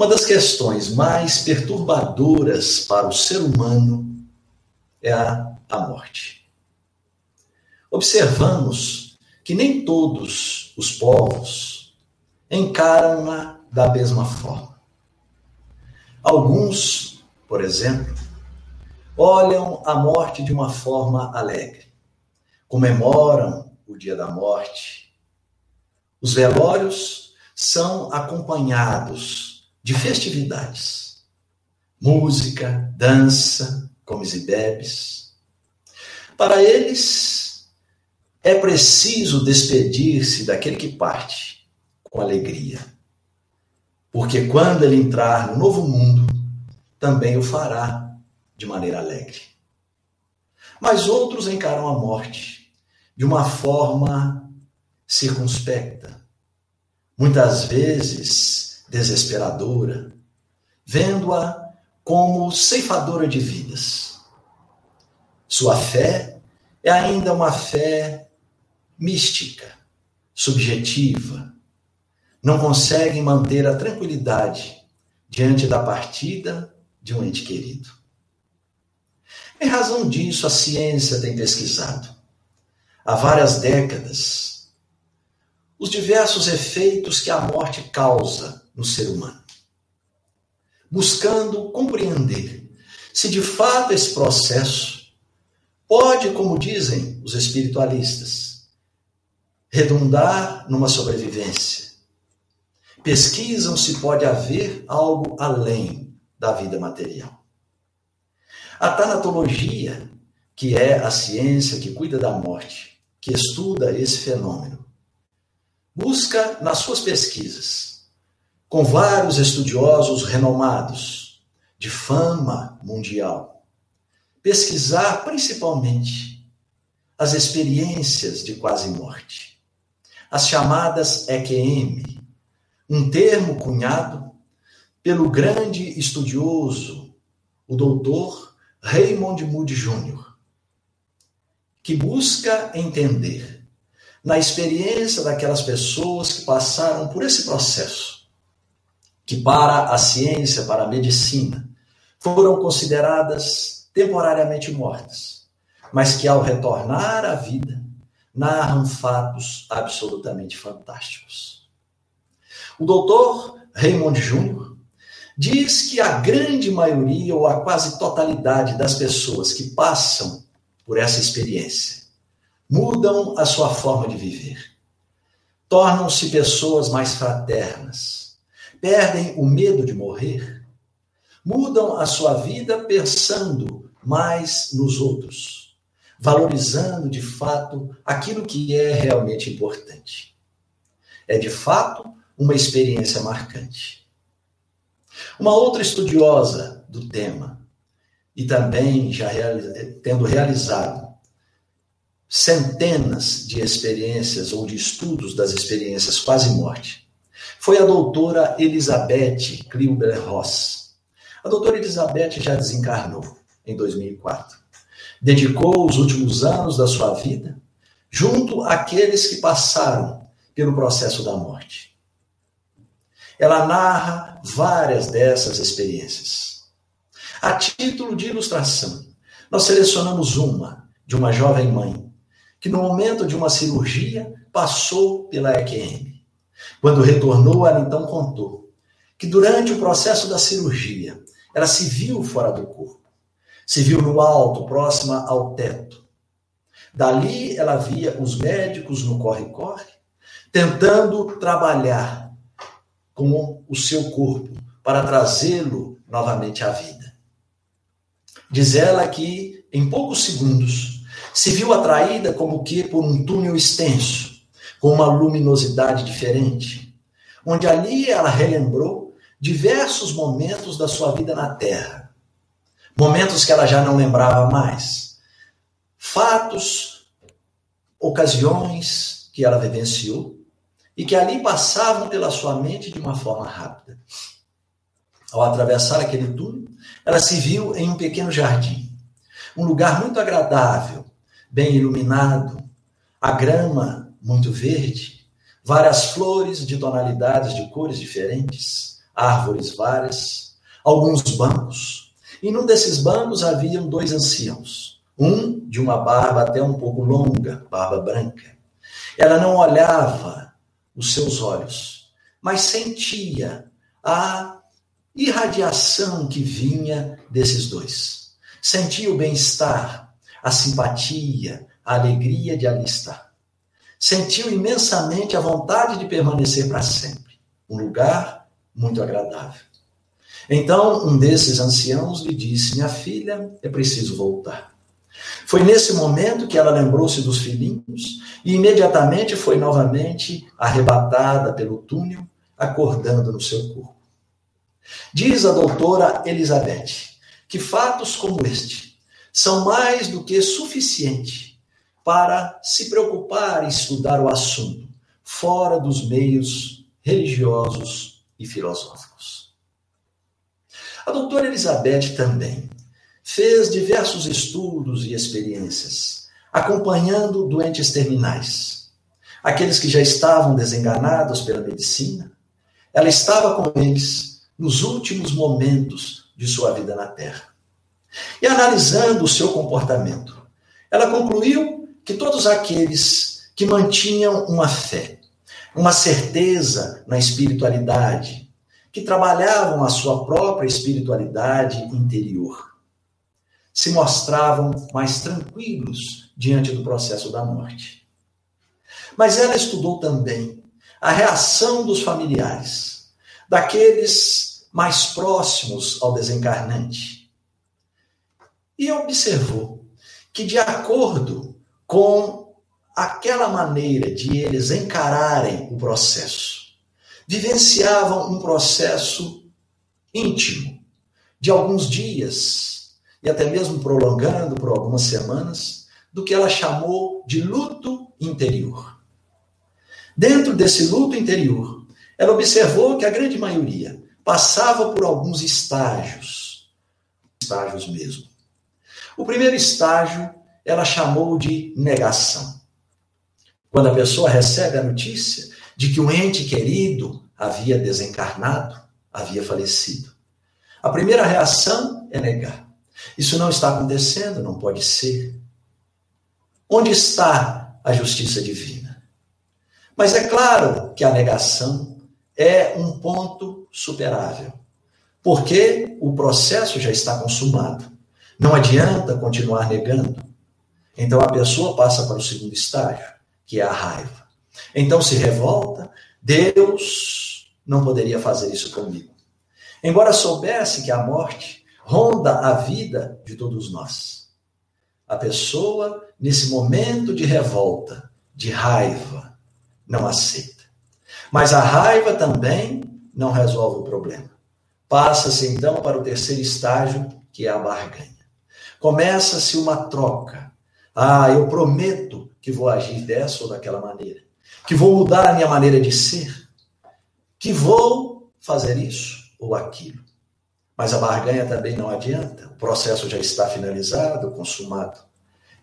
Uma das questões mais perturbadoras para o ser humano é a, a morte. Observamos que nem todos os povos encaram-na da mesma forma. Alguns, por exemplo, olham a morte de uma forma alegre, comemoram o dia da morte. Os velórios são acompanhados de festividades, música, dança, comes e bebes. Para eles, é preciso despedir-se daquele que parte com alegria. Porque quando ele entrar no novo mundo, também o fará de maneira alegre. Mas outros encaram a morte de uma forma circunspecta, muitas vezes desesperadora, vendo-a como ceifadora de vidas. Sua fé é ainda uma fé mística, subjetiva. Não conseguem manter a tranquilidade diante da partida de um ente querido. Em razão disso, a ciência tem pesquisado há várias décadas os diversos efeitos que a morte causa no ser humano, buscando compreender se de fato esse processo pode, como dizem os espiritualistas, redundar numa sobrevivência. Pesquisam se pode haver algo além da vida material. A tanatologia, que é a ciência que cuida da morte, que estuda esse fenômeno, busca nas suas pesquisas, com vários estudiosos renomados, de fama mundial, pesquisar principalmente as experiências de quase morte, as chamadas EQM, um termo cunhado pelo grande estudioso, o doutor Raymond Moody Jr., que busca entender na experiência daquelas pessoas que passaram por esse processo, que para a ciência, para a medicina, foram consideradas temporariamente mortas, mas que ao retornar à vida, narram fatos absolutamente fantásticos. O doutor Raymond Jr diz que a grande maioria ou a quase totalidade das pessoas que passam por essa experiência mudam a sua forma de viver. Tornam-se pessoas mais fraternas, perdem o medo de morrer, mudam a sua vida pensando mais nos outros, valorizando de fato aquilo que é realmente importante. É de fato uma experiência marcante. Uma outra estudiosa do tema, e também já tendo realizado centenas de experiências ou de estudos das experiências quase morte, foi a doutora Elizabeth Kliuber-Ross. A doutora Elizabeth já desencarnou em 2004. Dedicou os últimos anos da sua vida junto àqueles que passaram pelo processo da morte. Ela narra várias dessas experiências. A título de ilustração, nós selecionamos uma de uma jovem mãe que, no momento de uma cirurgia, passou pela EQM. Quando retornou, ela então contou que durante o processo da cirurgia, ela se viu fora do corpo, se viu no alto, próxima ao teto. Dali ela via os médicos no corre-corre, tentando trabalhar com o seu corpo para trazê-lo novamente à vida. Diz ela que, em poucos segundos, se viu atraída como que por um túnel extenso, com uma luminosidade diferente, onde ali ela relembrou diversos momentos da sua vida na Terra, momentos que ela já não lembrava mais, fatos, ocasiões que ela vivenciou e que ali passavam pela sua mente de uma forma rápida. Ao atravessar aquele túnel, ela se viu em um pequeno jardim, um lugar muito agradável, bem iluminado, a grama muito verde, várias flores de tonalidades de cores diferentes, árvores várias, alguns bancos. E num desses bancos haviam dois anciãos, um de uma barba até um pouco longa, barba branca. Ela não olhava os seus olhos, mas sentia a irradiação que vinha desses dois. Sentia o bem-estar, a simpatia, a alegria de ali estar. Sentiu imensamente a vontade de permanecer para sempre. Um lugar muito agradável. Então, um desses anciãos lhe disse: Minha filha, é preciso voltar. Foi nesse momento que ela lembrou-se dos filhinhos e imediatamente foi novamente arrebatada pelo túnel, acordando no seu corpo. Diz a doutora Elizabeth que fatos como este são mais do que suficiente para se preocupar em estudar o assunto fora dos meios religiosos e filosóficos. A doutora Elizabeth também fez diversos estudos e experiências, acompanhando doentes terminais, aqueles que já estavam desenganados pela medicina. Ela estava com eles nos últimos momentos de sua vida na Terra. E analisando o seu comportamento, ela concluiu que todos aqueles que mantinham uma fé, uma certeza na espiritualidade, que trabalhavam a sua própria espiritualidade interior, se mostravam mais tranquilos diante do processo da morte. Mas ela estudou também a reação dos familiares, daqueles mais próximos ao desencarnante. E observou que, de acordo com aquela maneira de eles encararem o processo, vivenciavam um processo íntimo de alguns dias, e até mesmo prolongando por algumas semanas, do que ela chamou de luto interior. Dentro desse luto interior, ela observou que a grande maioria passava por alguns estágios, estágios mesmo. O primeiro estágio ela chamou de negação. Quando a pessoa recebe a notícia de que um ente querido havia desencarnado, havia falecido, a primeira reação é negar. Isso não está acontecendo, não pode ser. Onde está a justiça divina? Mas é claro que a negação é um ponto superável, porque o processo já está consumado. Não adianta continuar negando. Então a pessoa passa para o segundo estágio, que é a raiva. Então se revolta, Deus não poderia fazer isso comigo. Embora soubesse que a morte ronda a vida de todos nós. A pessoa, nesse momento de revolta, de raiva, não aceita. Mas a raiva também não resolve o problema. Passa-se então para o terceiro estágio, que é a barganha. Começa-se uma troca. Ah, eu prometo que vou agir dessa ou daquela maneira, que vou mudar a minha maneira de ser, que vou fazer isso ou aquilo. Mas a barganha também não adianta, o processo já está finalizado, consumado.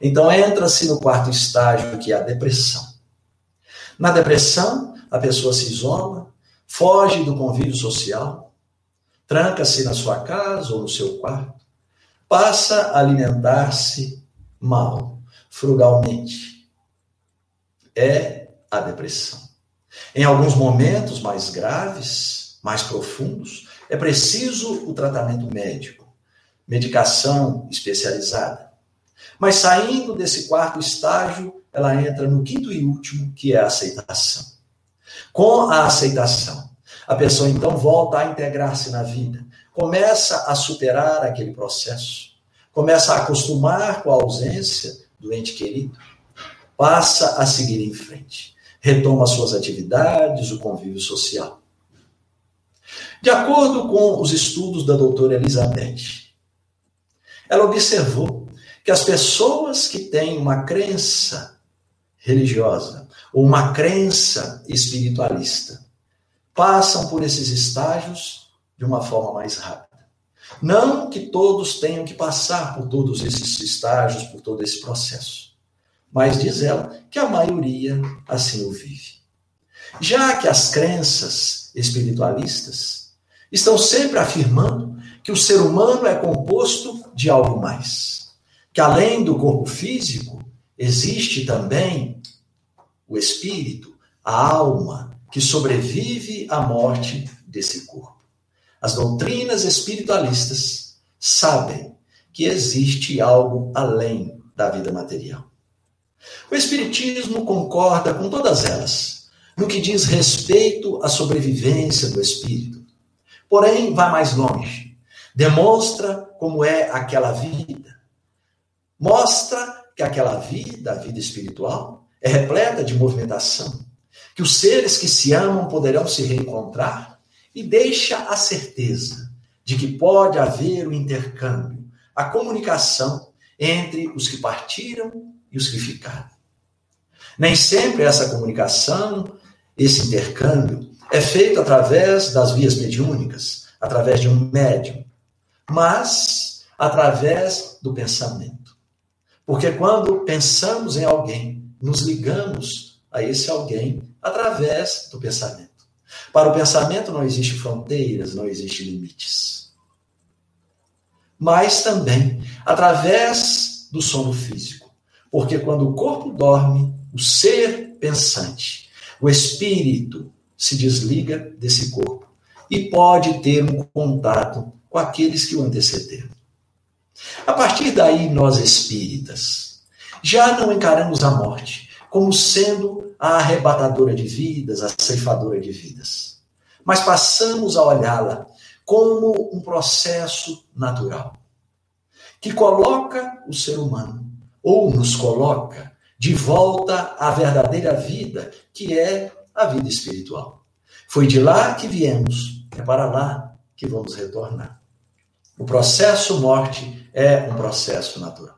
Então entra-se no quarto estágio, que é a depressão. Na depressão, a pessoa se isola, foge do convívio social, tranca-se na sua casa ou no seu quarto, passa a alimentar-se mal, frugalmente. É a depressão. Em alguns momentos mais graves, mais profundos, é preciso o tratamento médico, medicação especializada. Mas saindo desse quarto estágio, ela entra no quinto e último, que é a aceitação. Com a aceitação, a pessoa então volta a integrar-se na vida, começa a superar aquele processo, começa a acostumar com a ausência do ente querido, passa a seguir em frente, retoma suas atividades, o convívio social. De acordo com os estudos da doutora Elizabeth, ela observou que as pessoas que têm uma crença religiosa ou uma crença espiritualista passam por esses estágios de uma forma mais rápida. Não que todos tenham que passar por todos esses estágios, por todo esse processo. Mas diz ela que a maioria assim o vive. Já que as crenças espiritualistas estão sempre afirmando que o ser humano é composto de algo mais. Que além do corpo físico, existe também o espírito, a alma, que sobrevive à morte desse corpo. As doutrinas espiritualistas sabem que existe algo além da vida material. O Espiritismo concorda com todas elas no que diz respeito à sobrevivência do espírito. Porém, vai mais longe. Demonstra como é aquela vida. Mostra que aquela vida, a vida espiritual, é repleta de movimentação, que os seres que se amam poderão se reencontrar e deixa a certeza de que pode haver o intercâmbio, a comunicação entre os que partiram e os que ficaram. Nem sempre essa comunicação, esse intercâmbio, é feito através das vias mediúnicas, através de um médium, mas através do pensamento. Porque quando pensamos em alguém, nos ligamos a esse alguém através do pensamento. Para o pensamento não existe fronteiras, não existe limites. Mas também através do sono físico. Porque quando o corpo dorme, o ser pensante, o espírito se desliga desse corpo e pode ter um contato com aqueles que o antecederam. A partir daí, nós espíritas já não encaramos a morte como sendo a arrebatadora de vidas, a ceifadora de vidas, mas passamos a olhá-la como um processo natural que coloca o ser humano ou nos coloca de volta à verdadeira vida, que é a vida espiritual. Foi de lá que viemos, é para lá que vamos retornar. O processo morte é um processo natural.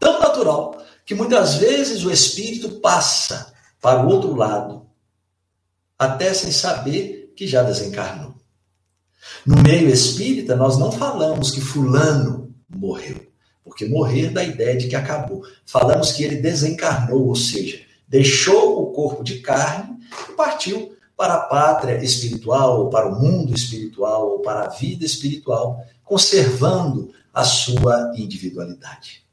Tão natural que muitas vezes o espírito passa para o outro lado, até sem saber que já desencarnou. No meio espírita, nós não falamos que Fulano morreu porque morrer dá a ideia de que acabou. Falamos que ele desencarnou, ou seja, deixou o corpo de carne e partiu para a pátria espiritual, ou para o mundo espiritual, ou para a vida espiritual, conservando a sua individualidade.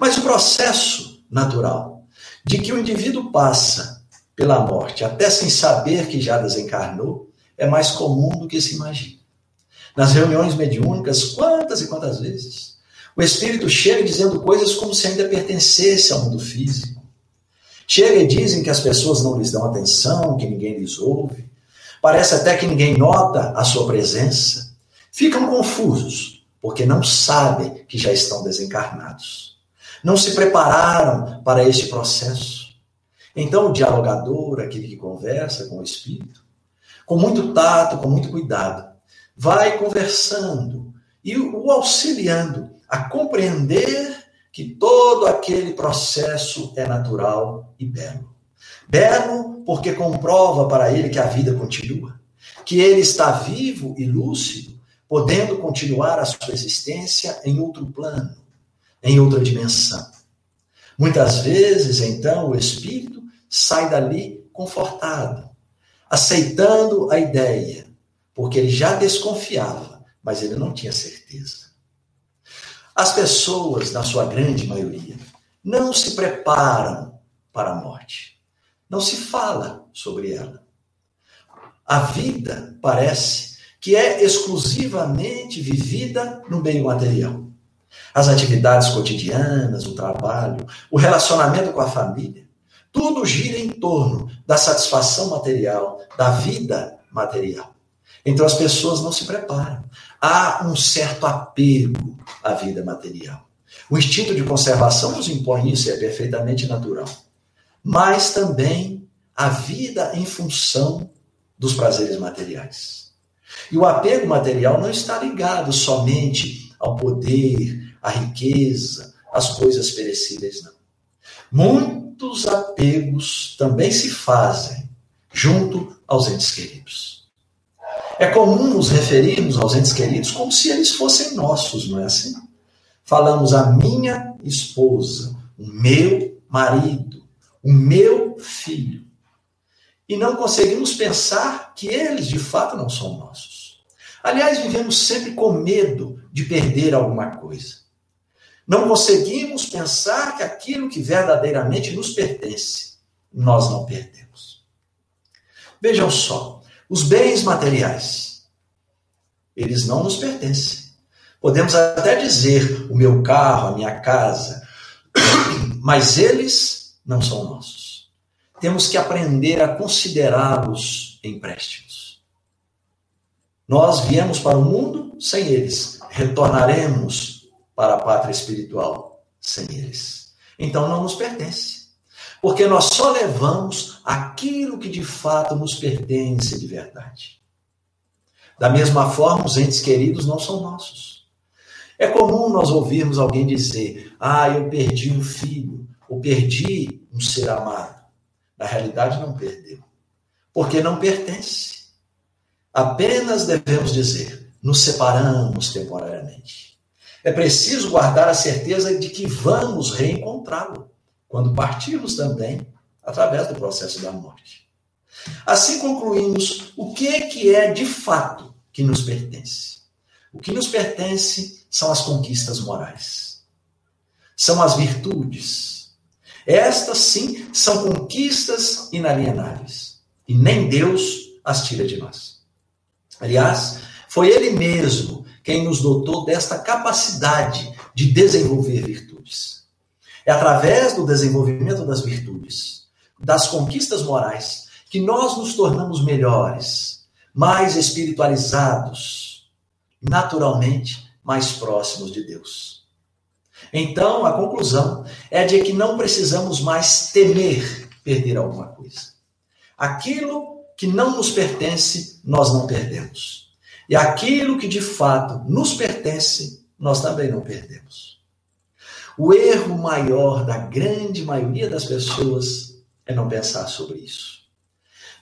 Mas o processo natural de que o indivíduo passa pela morte até sem saber que já desencarnou é mais comum do que se imagina. Nas reuniões mediúnicas, quantas e quantas vezes o espírito chega dizendo coisas como se ainda pertencesse ao mundo físico. Chega e dizem que as pessoas não lhes dão atenção, que ninguém lhes ouve. Parece até que ninguém nota a sua presença. Ficam confusos, porque não sabem que já estão desencarnados. Não se prepararam para este processo. Então, o dialogador, aquele que conversa com o espírito, com muito tato, com muito cuidado, vai conversando e o auxiliando a compreender que todo aquele processo é natural e belo. Belo porque comprova para ele que a vida continua, que ele está vivo e lúcido, podendo continuar a sua existência em outro plano, em outra dimensão. Muitas vezes, então, o espírito sai dali confortado, aceitando a ideia, porque ele já desconfiava, mas ele não tinha certeza. As pessoas, na sua grande maioria, não se preparam para a morte. Não se fala sobre ela. A vida parece que é exclusivamente vivida no meio material. As atividades cotidianas, o trabalho, o relacionamento com a família, tudo gira em torno da satisfação material, da vida material. Então as pessoas não se preparam. Há um certo apego à vida material. O instinto de conservação nos impõe isso, é perfeitamente natural. Mas também a vida em função dos prazeres materiais. E o apego material não está ligado somente ao poder, à riqueza, às coisas perecíveis, não. Muitos apegos também se fazem junto aos entes queridos. É comum nos referirmos aos entes queridos como se eles fossem nossos, não é assim? Falamos a minha esposa, o meu marido, o meu filho. E não conseguimos pensar que eles de fato não são nossos. Aliás, vivemos sempre com medo de perder alguma coisa. Não conseguimos pensar que aquilo que verdadeiramente nos pertence, nós não perdemos. Vejam só, os bens materiais, eles não nos pertencem. Podemos até dizer o meu carro, a minha casa, mas eles não são nossos. Temos que aprender a considerá-los empréstimos. Nós viemos para o mundo sem eles, retornaremos para a pátria espiritual sem eles. Então não nos pertence. Porque nós só levamos aquilo que de fato nos pertence de verdade. Da mesma forma, os entes queridos não são nossos. É comum nós ouvirmos alguém dizer: Ah, eu perdi um filho, ou perdi um ser amado. Na realidade, não perdeu, porque não pertence. Apenas devemos dizer: nos separamos temporariamente. É preciso guardar a certeza de que vamos reencontrá-lo quando partirmos também através do processo da morte. Assim concluímos o que é que é de fato que nos pertence. O que nos pertence são as conquistas morais. São as virtudes. Estas, sim, são conquistas inalienáveis. E nem Deus as tira de nós. Aliás, foi Ele mesmo quem nos dotou desta capacidade de desenvolver virtudes. É através do desenvolvimento das virtudes, das conquistas morais, que nós nos tornamos melhores, mais espiritualizados, naturalmente mais próximos de Deus. Então, a conclusão é de que não precisamos mais temer perder alguma coisa. Aquilo que não nos pertence, nós não perdemos. E aquilo que de fato nos pertence, nós também não perdemos. O erro maior da grande maioria das pessoas é não pensar sobre isso.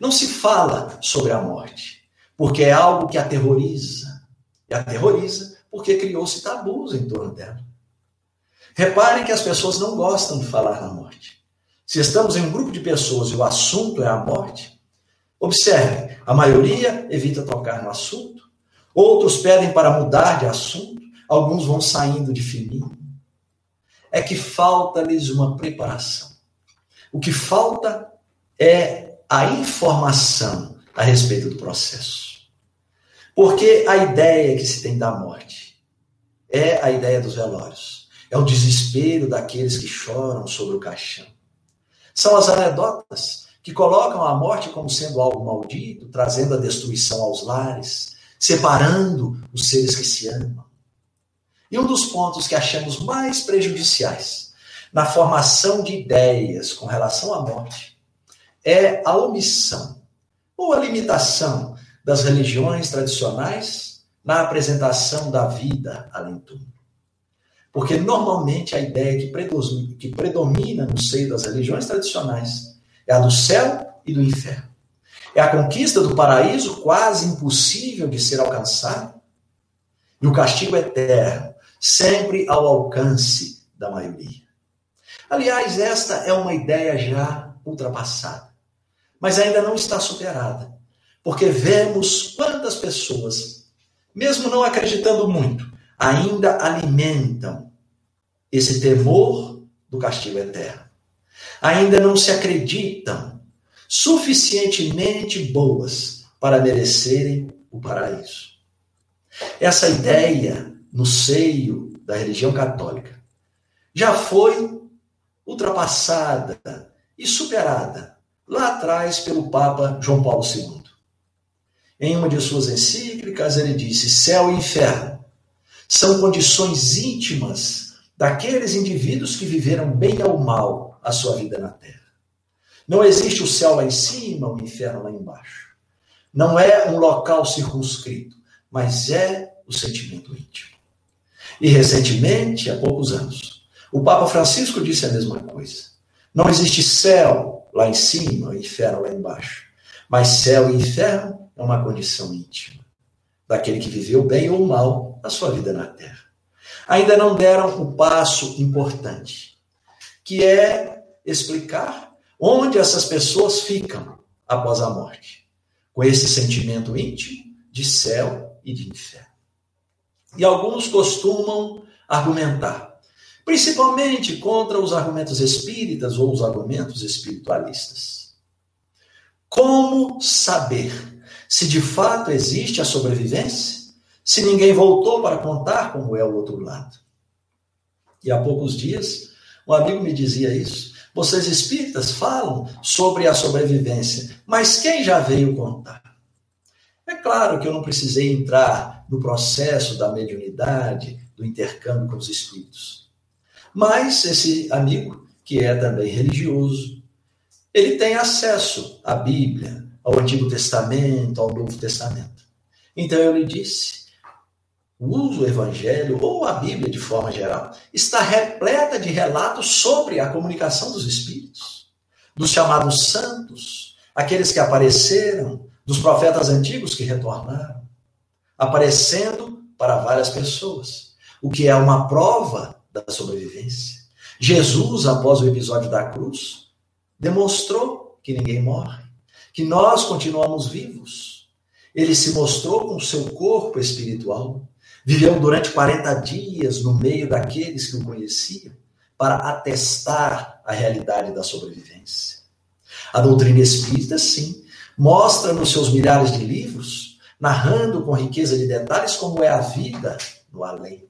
Não se fala sobre a morte, porque é algo que aterroriza. E aterroriza porque criou-se tabus em torno dela. Reparem que as pessoas não gostam de falar na morte. Se estamos em um grupo de pessoas e o assunto é a morte, observe, a maioria evita tocar no assunto, outros pedem para mudar de assunto, alguns vão saindo de fininho. É que falta-lhes uma preparação. O que falta é a informação a respeito do processo. Porque a ideia que se tem da morte é a ideia dos velórios. É o desespero daqueles que choram sobre o caixão. São as anedotas que colocam a morte como sendo algo maldito, trazendo a destruição aos lares, separando os seres que se amam. E um dos pontos que achamos mais prejudiciais na formação de ideias com relação à morte é a omissão ou a limitação das religiões tradicionais na apresentação da vida além do Porque normalmente a ideia que predomina no seio das religiões tradicionais é a do céu e do inferno. É a conquista do paraíso quase impossível de ser alcançado e o castigo eterno, sempre ao alcance da maioria. Aliás, esta é uma ideia já ultrapassada, mas ainda não está superada porque vemos quantas pessoas, mesmo não acreditando muito, ainda alimentam esse temor do castigo eterno. Ainda não se acreditam suficientemente boas para merecerem o paraíso. Essa ideia no seio da religião católica já foi ultrapassada e superada lá atrás pelo Papa João Paulo II. Em uma de suas encíclicas, ele disse: céu e inferno são condições íntimas daqueles indivíduos que viveram bem ou mal a sua vida na terra. Não existe o céu lá em cima, o inferno lá embaixo. Não é um local circunscrito, mas é o sentimento íntimo. E recentemente, há poucos anos, o Papa Francisco disse a mesma coisa. Não existe céu lá em cima, inferno lá embaixo, mas céu e inferno é uma condição íntima daquele que viveu bem ou mal a sua vida na terra. Ainda não deram o passo importante, que é explicar onde essas pessoas ficam após a morte, com esse sentimento íntimo de céu e de inferno. E alguns costumam argumentar, principalmente contra os argumentos espíritas ou os argumentos espiritualistas. Como saber se de fato existe a sobrevivência? Se ninguém voltou para contar como é o outro lado? E há poucos dias, um amigo me dizia isso. Vocês espíritas falam sobre a sobrevivência, mas quem já veio contar? É claro que eu não precisei entrar no processo da mediunidade, do intercâmbio com os espíritos. Mas esse amigo, que é também religioso, ele tem acesso à Bíblia, ao Antigo Testamento, ao Novo Testamento. Então eu lhe disse: o Evangelho ou a Bíblia de forma geral está repleta de relatos sobre a comunicação dos Espíritos, dos chamados santos, aqueles que apareceram, dos profetas antigos que retornaram, aparecendo para várias pessoas, o que é uma prova da sobrevivência. Jesus, após o episódio da cruz, demonstrou que ninguém morre, que nós continuamos vivos. Ele se mostrou com o seu corpo espiritual, Viveu durante 40 dias no meio daqueles que o conheciam para atestar a realidade da sobrevivência. A doutrina espírita, sim, mostra nos seus milhares de livros, narrando com riqueza de detalhes como é a vida no além.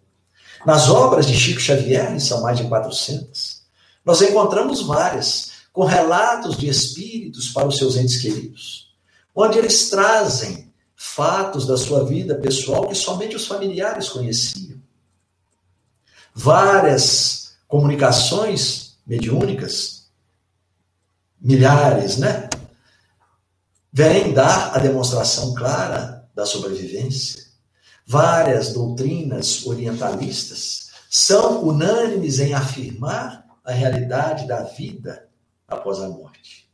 Nas obras de Chico Xavier, são mais de 400, nós encontramos várias, com relatos de espíritos para os seus entes queridos, onde eles trazem fatos da sua vida pessoal que somente os familiares conheciam. Várias comunicações mediúnicas, milhares, né? Vêm dar a demonstração clara da sobrevivência. Várias doutrinas orientalistas são unânimes em afirmar a realidade da vida após a morte.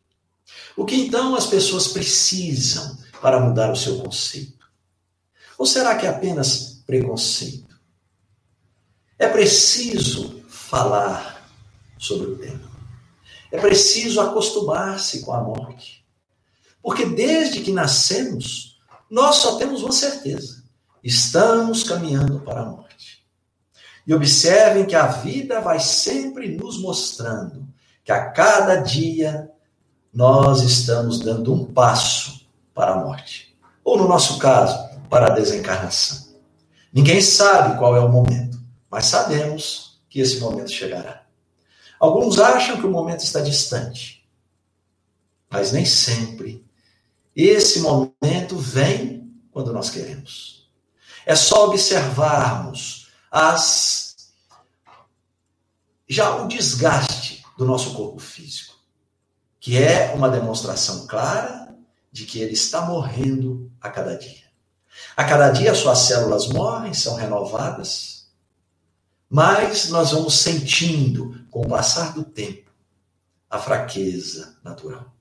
O que então as pessoas precisam para mudar o seu conceito? Ou será que é apenas preconceito? É preciso falar sobre o tema. É preciso acostumar-se com a morte. Porque desde que nascemos, nós só temos uma certeza: estamos caminhando para a morte. E observem que a vida vai sempre nos mostrando que a cada dia nós estamos dando um passo para a morte. Ou, no nosso caso, para a desencarnação. Ninguém sabe qual é o momento, mas sabemos que esse momento chegará. Alguns acham que o momento está distante, mas nem sempre. Esse momento vem quando nós queremos. É só observarmos as já o desgaste do nosso corpo físico, que é uma demonstração clara de que ele está morrendo a cada dia. A cada dia suas células morrem, são renovadas, mas nós vamos sentindo, com o passar do tempo, a fraqueza natural.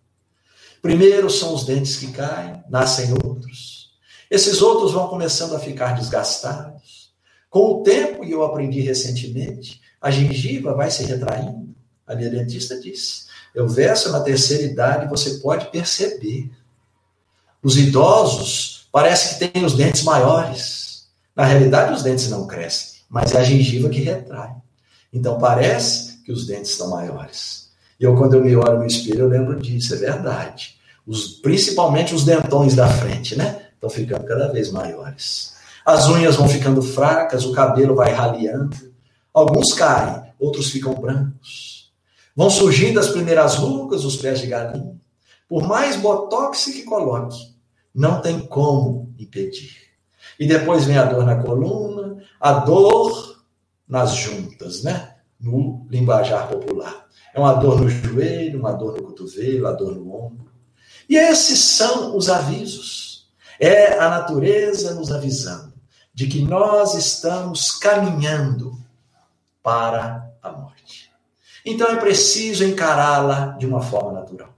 Primeiro são os dentes que caem, nascem outros. Esses outros vão começando a ficar desgastados. Com o tempo, e eu aprendi recentemente, a gengiva vai se retraindo. A minha dentista disse: eu verso na terceira idade, você pode perceber os idosos parece que têm os dentes maiores. Na realidade, os dentes não crescem, mas é a gengiva que retrai. Então parece que os dentes estão maiores. E eu, quando eu me olho no espelho, eu lembro disso, é verdade. Os, principalmente os dentões da frente, né? Estão ficando cada vez maiores. As unhas vão ficando fracas, o cabelo vai raliando. Alguns caem, outros ficam brancos. Vão surgindo as primeiras rugas, os pés de galinha. Por mais botox que coloque, não tem como impedir. E depois vem a dor na coluna, a dor nas juntas, né? No linguajar popular. É uma dor no joelho, uma dor no cotovelo, a dor no ombro. E esses são os avisos. É a natureza nos avisando de que nós estamos caminhando para a morte. Então é preciso encará-la de uma forma natural.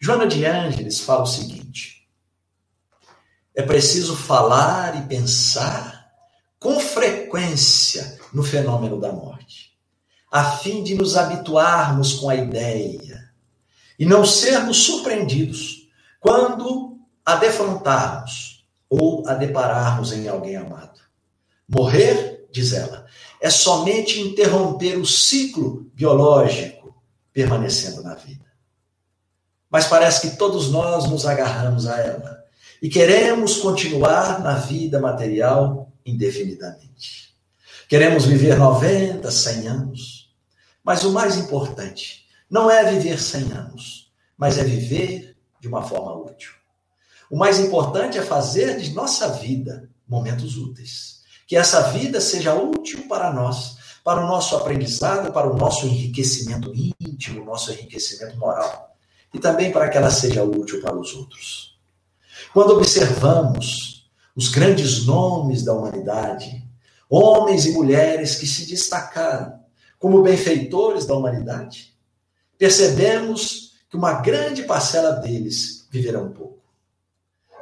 Joana de Ângeles fala o seguinte: é preciso falar e pensar com frequência no fenômeno da morte, a fim de nos habituarmos com a ideia e não sermos surpreendidos quando a defrontarmos ou a depararmos em alguém amado. Morrer, diz ela, é somente interromper o ciclo biológico permanecendo na vida. Mas parece que todos nós nos agarramos a ela e queremos continuar na vida material indefinidamente. Queremos viver 90, 100 anos. Mas o mais importante não é viver 100 anos, mas é viver de uma forma útil. O mais importante é fazer de nossa vida momentos úteis. Que essa vida seja útil para nós, para o nosso aprendizado, para o nosso enriquecimento íntimo, nosso enriquecimento moral. E também para que ela seja útil para os outros. Quando observamos os grandes nomes da humanidade, homens e mulheres que se destacaram como benfeitores da humanidade, percebemos que uma grande parcela deles viverão pouco.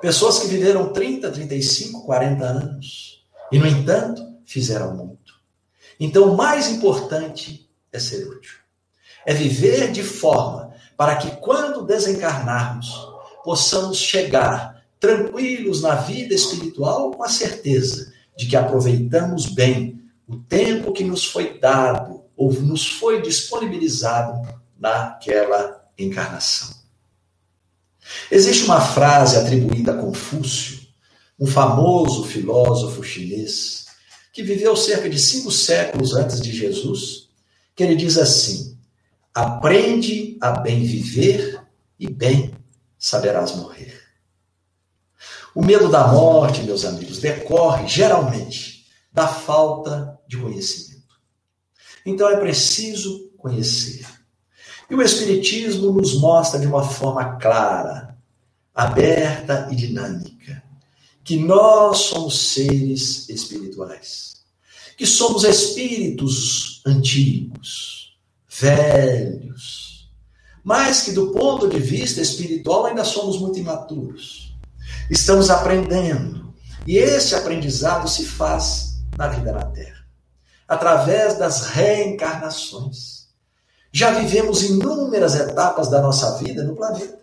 Pessoas que viveram 30, 35, 40 anos e, no entanto, fizeram muito. Então, o mais importante é ser útil. É viver de forma para que, quando desencarnarmos, possamos chegar tranquilos na vida espiritual com a certeza de que aproveitamos bem o tempo que nos foi dado ou nos foi disponibilizado naquela encarnação. Existe uma frase atribuída a Confúcio, um famoso filósofo chinês, que viveu cerca de cinco séculos antes de Jesus, que ele diz assim: aprende a bem viver e bem saberás morrer. O medo da morte, meus amigos, decorre geralmente da falta de conhecimento. Então é preciso conhecer. E o Espiritismo nos mostra de uma forma clara, aberta e dinâmica que nós somos seres espirituais, que somos espíritos antigos, velhos, mas que do ponto de vista espiritual ainda somos muito imaturos. Estamos aprendendo, e esse aprendizado se faz na vida na Terra, através das reencarnações. Já vivemos inúmeras etapas da nossa vida no planeta.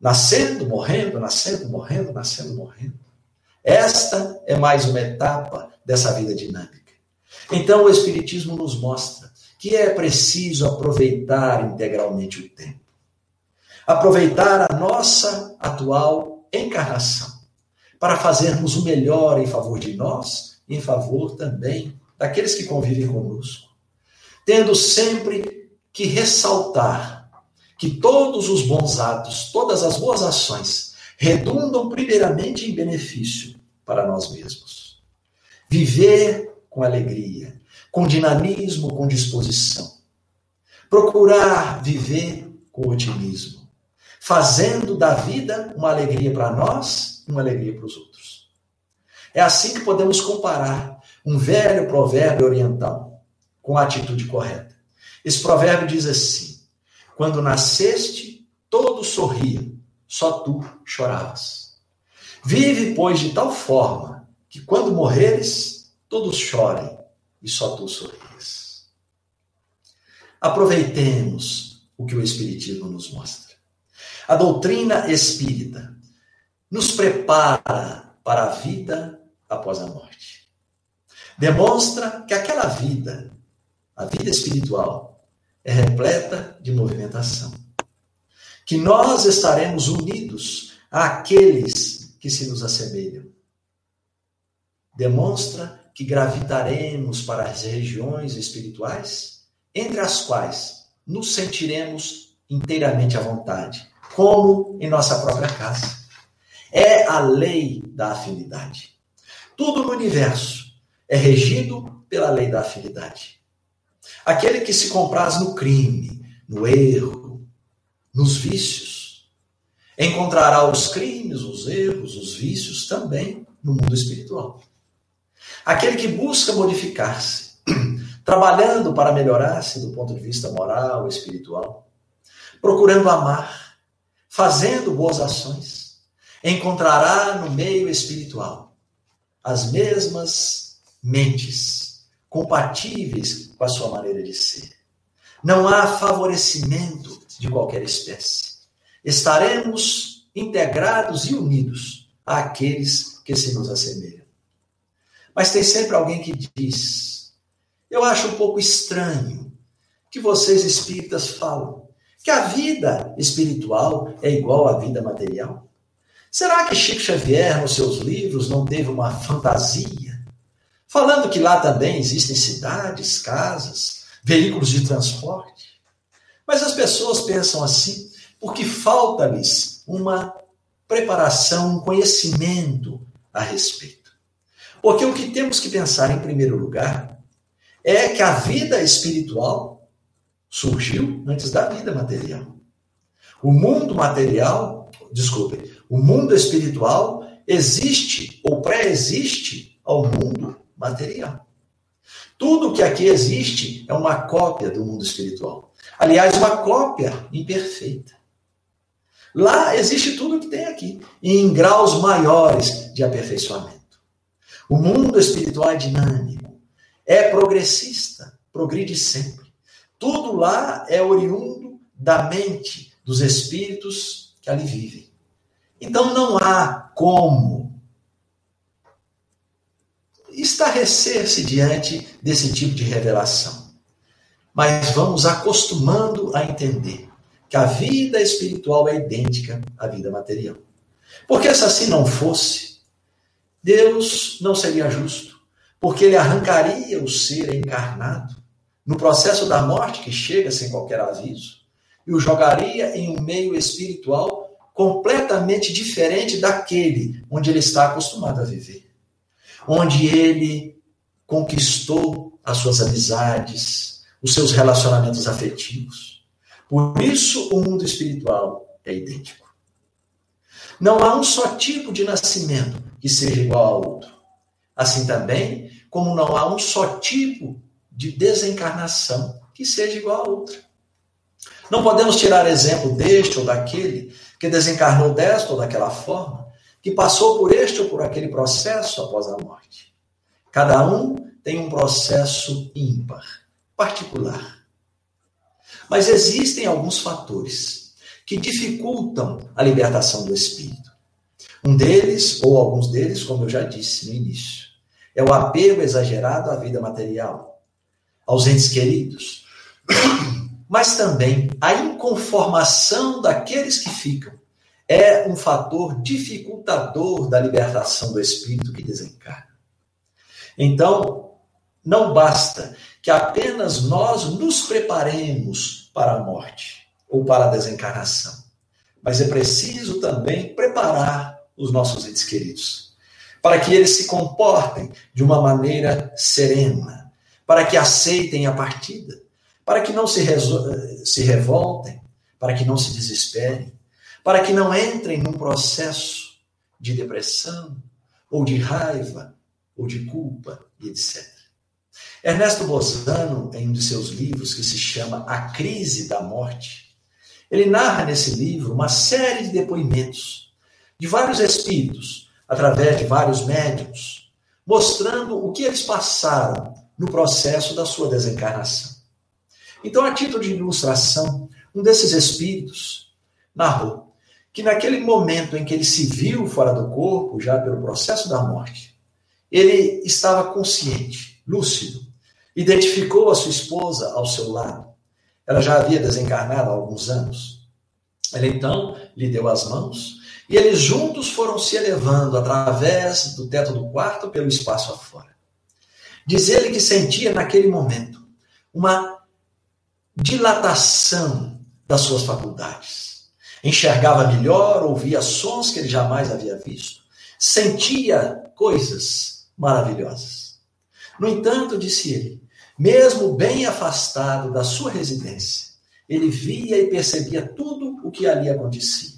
Nascendo, morrendo, nascendo, morrendo, nascendo, morrendo. Esta é mais uma etapa dessa vida dinâmica. Então, o Espiritismo nos mostra que é preciso aproveitar integralmente o tempo. Aproveitar a nossa atual encarnação para fazermos o melhor em favor de nós em favor também daqueles que convivem conosco. Tendo sempre que ressaltar que todos os bons atos, todas as boas ações, redundam primeiramente em benefício para nós mesmos. Viver com alegria, com dinamismo, com disposição. Procurar viver com otimismo, fazendo da vida uma alegria para nós e uma alegria para os outros. É assim que podemos comparar um velho provérbio oriental com a atitude correta. Esse provérbio diz assim: Quando nasceste, todos sorriam, só tu choravas. Vive, pois, de tal forma que quando morreres, todos chorem e só tu sorrias. Aproveitemos o que o Espiritismo nos mostra. A doutrina espírita nos prepara para a vida após a morte. Demonstra que aquela vida, a vida espiritual, é repleta de movimentação. Que nós estaremos unidos àqueles que se nos assemelham. Demonstra que gravitaremos para as regiões espirituais, entre as quais nos sentiremos inteiramente à vontade, como em nossa própria casa. É a lei da afinidade. Tudo no universo é regido pela lei da afinidade. Aquele que se compraz no crime, no erro, nos vícios, encontrará os crimes, os erros, os vícios também no mundo espiritual. Aquele que busca modificar-se, trabalhando para melhorar-se do ponto de vista moral, espiritual, procurando amar, fazendo boas ações, encontrará no meio espiritual as mesmas mentes compatíveis com a sua maneira de ser. Não há favorecimento de qualquer espécie. Estaremos integrados e unidos àqueles que se nos assemelham. Mas tem sempre alguém que diz: Eu acho um pouco estranho que vocês espíritas falam que a vida espiritual é igual à vida material. Será que Chico Xavier, nos seus livros, não teve uma fantasia? Falando que lá também existem cidades, casas, veículos de transporte. Mas as pessoas pensam assim porque falta-lhes uma preparação, um conhecimento a respeito. Porque o que temos que pensar em primeiro lugar é que a vida espiritual surgiu antes da vida material. O mundo material, desculpe, o mundo espiritual existe ou pré-existe ao mundo material. Tudo que aqui existe é uma cópia do mundo espiritual. Aliás, uma cópia imperfeita. Lá existe tudo o que tem aqui, em graus maiores de aperfeiçoamento. O mundo espiritual é dinâmico, é progressista, progride sempre. Tudo lá é oriundo da mente dos espíritos que ali vivem. Então não há como estarrecer-se diante desse tipo de revelação. Mas vamos acostumando a entender que a vida espiritual é idêntica à vida material. Porque se assim não fosse, Deus não seria justo, porque ele arrancaria o ser encarnado no processo da morte que chega sem qualquer aviso e o jogaria em um meio espiritual completamente diferente daquele onde ele está acostumado a viver. Onde ele conquistou as suas amizades, os seus relacionamentos afetivos por isso, o mundo espiritual é idêntico. Não há um só tipo de nascimento que seja igual ao outro. Assim também, como não há um só tipo de desencarnação que seja igual a outra. Não podemos tirar exemplo deste ou daquele que desencarnou desta ou daquela forma, que passou por este ou por aquele processo após a morte. Cada um tem um processo ímpar, particular. Mas existem alguns fatores que dificultam a libertação do espírito. Um deles, ou alguns deles, como eu já disse no início, é o apego exagerado à vida material, aos entes queridos, mas também a inconformação daqueles que ficam é um fator dificultador da libertação do espírito que desencarna. Então, não basta que apenas nós nos preparemos para a morte ou para a desencarnação. Mas é preciso também preparar os nossos entes queridos, para que eles se comportem de uma maneira serena, para que aceitem a partida, para que não se, se revoltem, para que não se desesperem, para que não entrem num processo de depressão, ou de raiva, ou de culpa, e etc. Ernesto Bozano, em um de seus livros, que se chama A Crise da Morte, ele narra nesse livro uma série de depoimentos de vários espíritos, através de vários médiums, mostrando o que eles passaram no processo da sua desencarnação. Então, a título de ilustração, um desses espíritos narrou que naquele momento em que ele se viu fora do corpo, já pelo processo da morte, ele estava consciente, lúcido, Identificou a sua esposa ao seu lado. Ela já havia desencarnado há alguns anos. Ele então lhe deu as mãos e eles juntos foram se elevando através do teto do quarto pelo espaço afora. Diz ele que sentia naquele momento uma dilatação das suas faculdades. Enxergava melhor, ouvia sons que ele jamais havia visto, sentia coisas maravilhosas. No entanto, disse ele, mesmo bem afastado da sua residência, ele via e percebia tudo o que ali acontecia.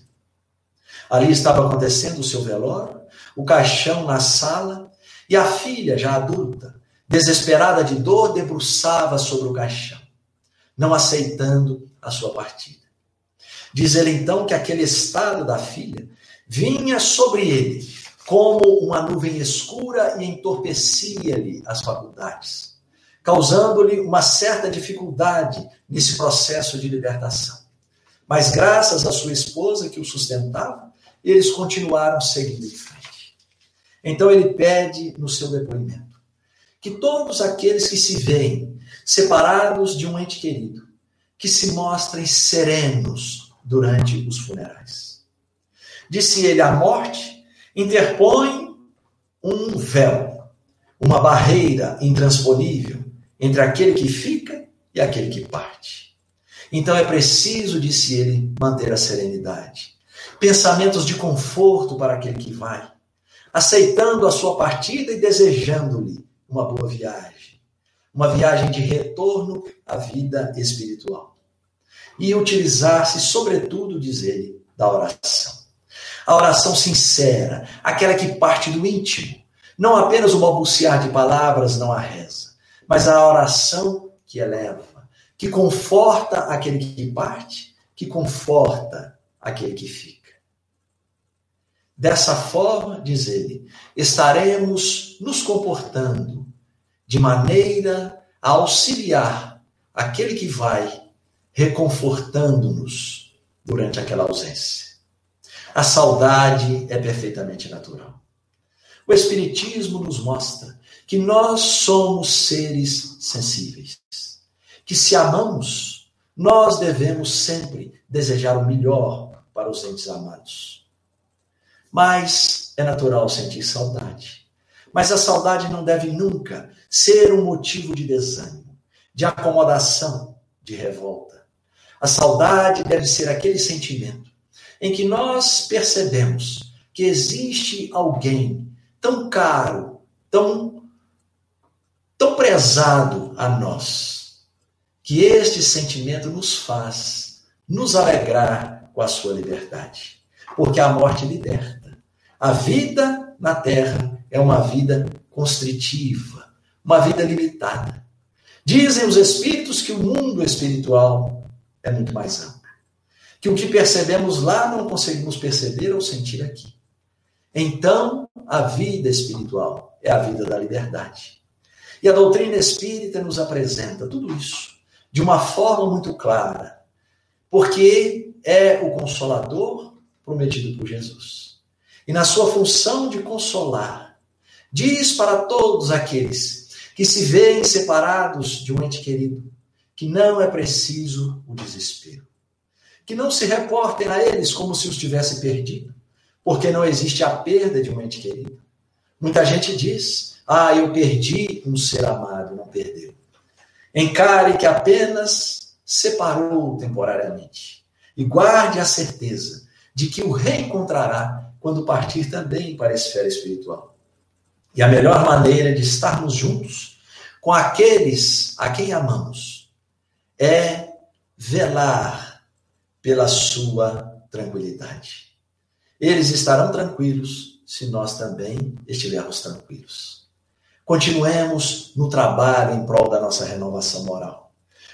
Ali estava acontecendo o seu velório, o caixão na sala, e a filha, já adulta, desesperada de dor, debruçava sobre o caixão, não aceitando a sua partida. Diz ele então que aquele estado da filha vinha sobre ele como uma nuvem escura e entorpecia-lhe as faculdades causando-lhe uma certa dificuldade nesse processo de libertação. Mas graças à sua esposa que o sustentava, eles continuaram seguindo em frente. Então ele pede no seu depoimento que todos aqueles que se veem separados de um ente querido, que se mostrem serenos durante os funerais. Disse ele: a morte interpõe um véu, uma barreira intransponível entre aquele que fica e aquele que parte. Então é preciso, disse ele, manter a serenidade. Pensamentos de conforto para aquele que vai, aceitando a sua partida e desejando-lhe uma boa viagem, uma viagem de retorno à vida espiritual. E utilizar-se, sobretudo, diz ele, da oração. A oração sincera, aquela que parte do íntimo, não apenas o balbuciar de palavras, não a reza, mas a oração que eleva, que conforta aquele que parte, que conforta aquele que fica. Dessa forma, diz ele, estaremos nos comportando de maneira a auxiliar aquele que vai, reconfortando-nos durante aquela ausência. A saudade é perfeitamente natural. O Espiritismo nos mostra que nós somos seres sensíveis, que se amamos, nós devemos sempre desejar o melhor para os entes amados. Mas é natural sentir saudade. Mas a saudade não deve nunca ser um motivo de desânimo, de acomodação, de revolta. A saudade deve ser aquele sentimento em que nós percebemos que existe alguém tão caro, tão tão prezado a nós, que este sentimento nos faz nos alegrar com a sua liberdade. Porque a morte liberta. A vida na terra é uma vida constritiva, uma vida limitada. Dizem os espíritos que o mundo espiritual é muito mais amplo. Que o que percebemos lá não conseguimos perceber ou sentir aqui. Então, a vida espiritual é a vida da liberdade. E a doutrina espírita nos apresenta tudo isso de uma forma muito clara, porque é o consolador prometido por Jesus. E na sua função de consolar, diz para todos aqueles que se veem separados de um ente querido que não é preciso o desespero. Que não se reportem a eles como se os tivesse perdido, porque não existe a perda de um ente querido. Muita gente diz: ah, eu perdi um ser amado, não perdeu. Encare que apenas separou temporariamente. E guarde a certeza de que o reencontrará quando partir também para a esfera espiritual. E a melhor maneira de estarmos juntos com aqueles a quem amamos é velar pela sua tranquilidade. Eles estarão tranquilos se nós também estivermos tranquilos. Continuemos no trabalho em prol da nossa renovação moral.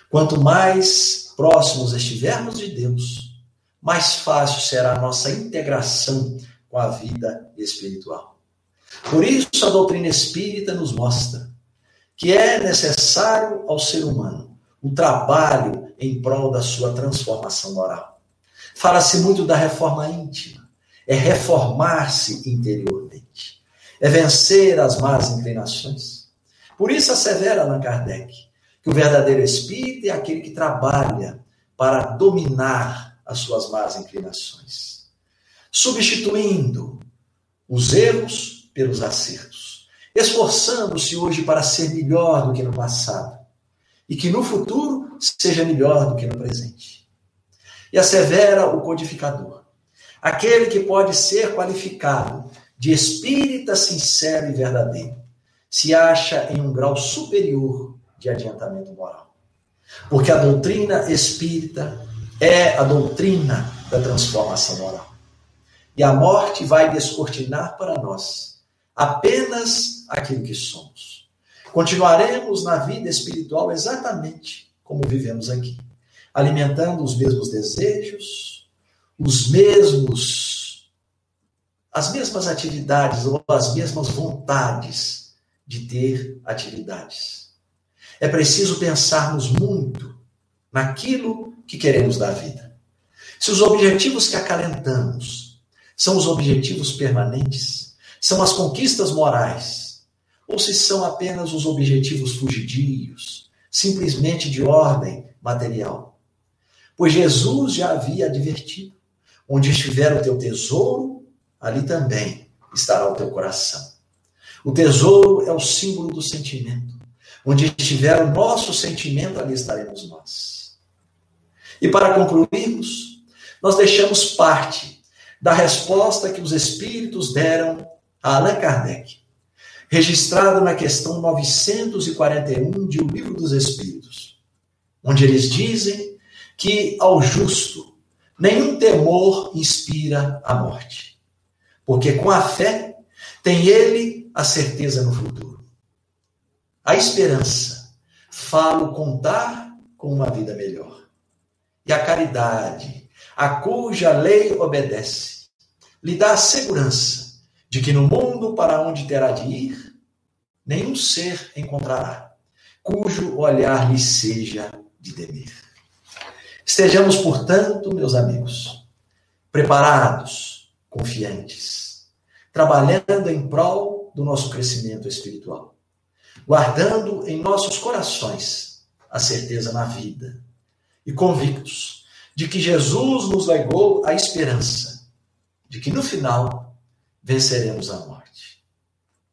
Quanto mais próximos estivermos de Deus, mais fácil será a nossa integração com a vida espiritual. Por isso, a doutrina espírita nos mostra que é necessário ao ser humano o trabalho em prol da sua transformação moral. Fala-se muito da reforma íntima, é reformar-se interiormente é vencer as más inclinações. Por isso assevera Allan Kardec que o verdadeiro espírito é aquele que trabalha para dominar as suas más inclinações, substituindo os erros pelos acertos, esforçando-se hoje para ser melhor do que no passado e que no futuro seja melhor do que no presente. E assevera o codificador, aquele que pode ser qualificado de espírita sincero e verdadeiro, se acha em um grau superior de adiantamento moral. Porque a doutrina espírita é a doutrina da transformação moral. E a morte vai descortinar para nós apenas aquilo que somos. Continuaremos na vida espiritual exatamente como vivemos aqui, alimentando os mesmos desejos, os mesmos as mesmas atividades ou as mesmas vontades de ter atividades. É preciso pensarmos muito naquilo que queremos da vida. Se os objetivos que acalentamos são os objetivos permanentes, são as conquistas morais, ou se são apenas os objetivos fugidios, simplesmente de ordem material. Pois Jesus já havia advertido: onde estiver o teu tesouro, ali também estará o teu coração. O tesouro é o símbolo do sentimento. Onde estiver o nosso sentimento, ali estaremos nós. E para concluirmos, nós deixamos parte da resposta que os espíritos deram a Allan Kardec, registrado na questão 941 de O Livro dos Espíritos, onde eles dizem que ao justo nenhum temor inspira a morte, porque com a fé tem ele a certeza no futuro. A esperança falo contar com uma vida melhor. E a caridade, a cuja lei obedece, lhe dá a segurança de que no mundo para onde terá de ir, nenhum ser encontrará, cujo olhar lhe seja de temer. Estejamos, portanto, meus amigos, preparados, confiantes, trabalhando em prol do nosso crescimento espiritual, guardando em nossos corações a certeza na vida e convictos de que Jesus nos legou a esperança de que no final venceremos a morte.